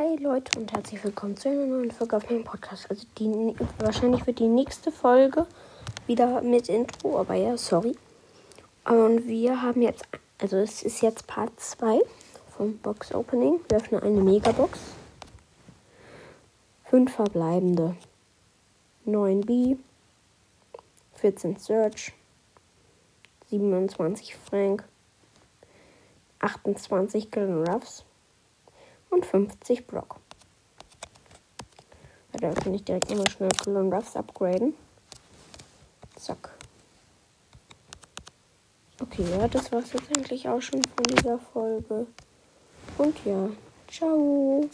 Hi Leute und herzlich willkommen zu einer neuen Folge auf meinem Podcast. Also die wahrscheinlich wird die nächste Folge wieder mit Intro, aber ja, sorry. Und wir haben jetzt, also es ist jetzt Part 2 vom Box Opening. Wir öffnen eine Megabox. Fünf verbleibende. 9 B, 14 Search, 27 Frank, 28 Glen Ruffs und 50 Brock. Da kann ich direkt immer schnell Glen Ruffs upgraden. Zack. Okay, ja, das war's jetzt eigentlich auch schon von dieser Folge. Und ja, ciao.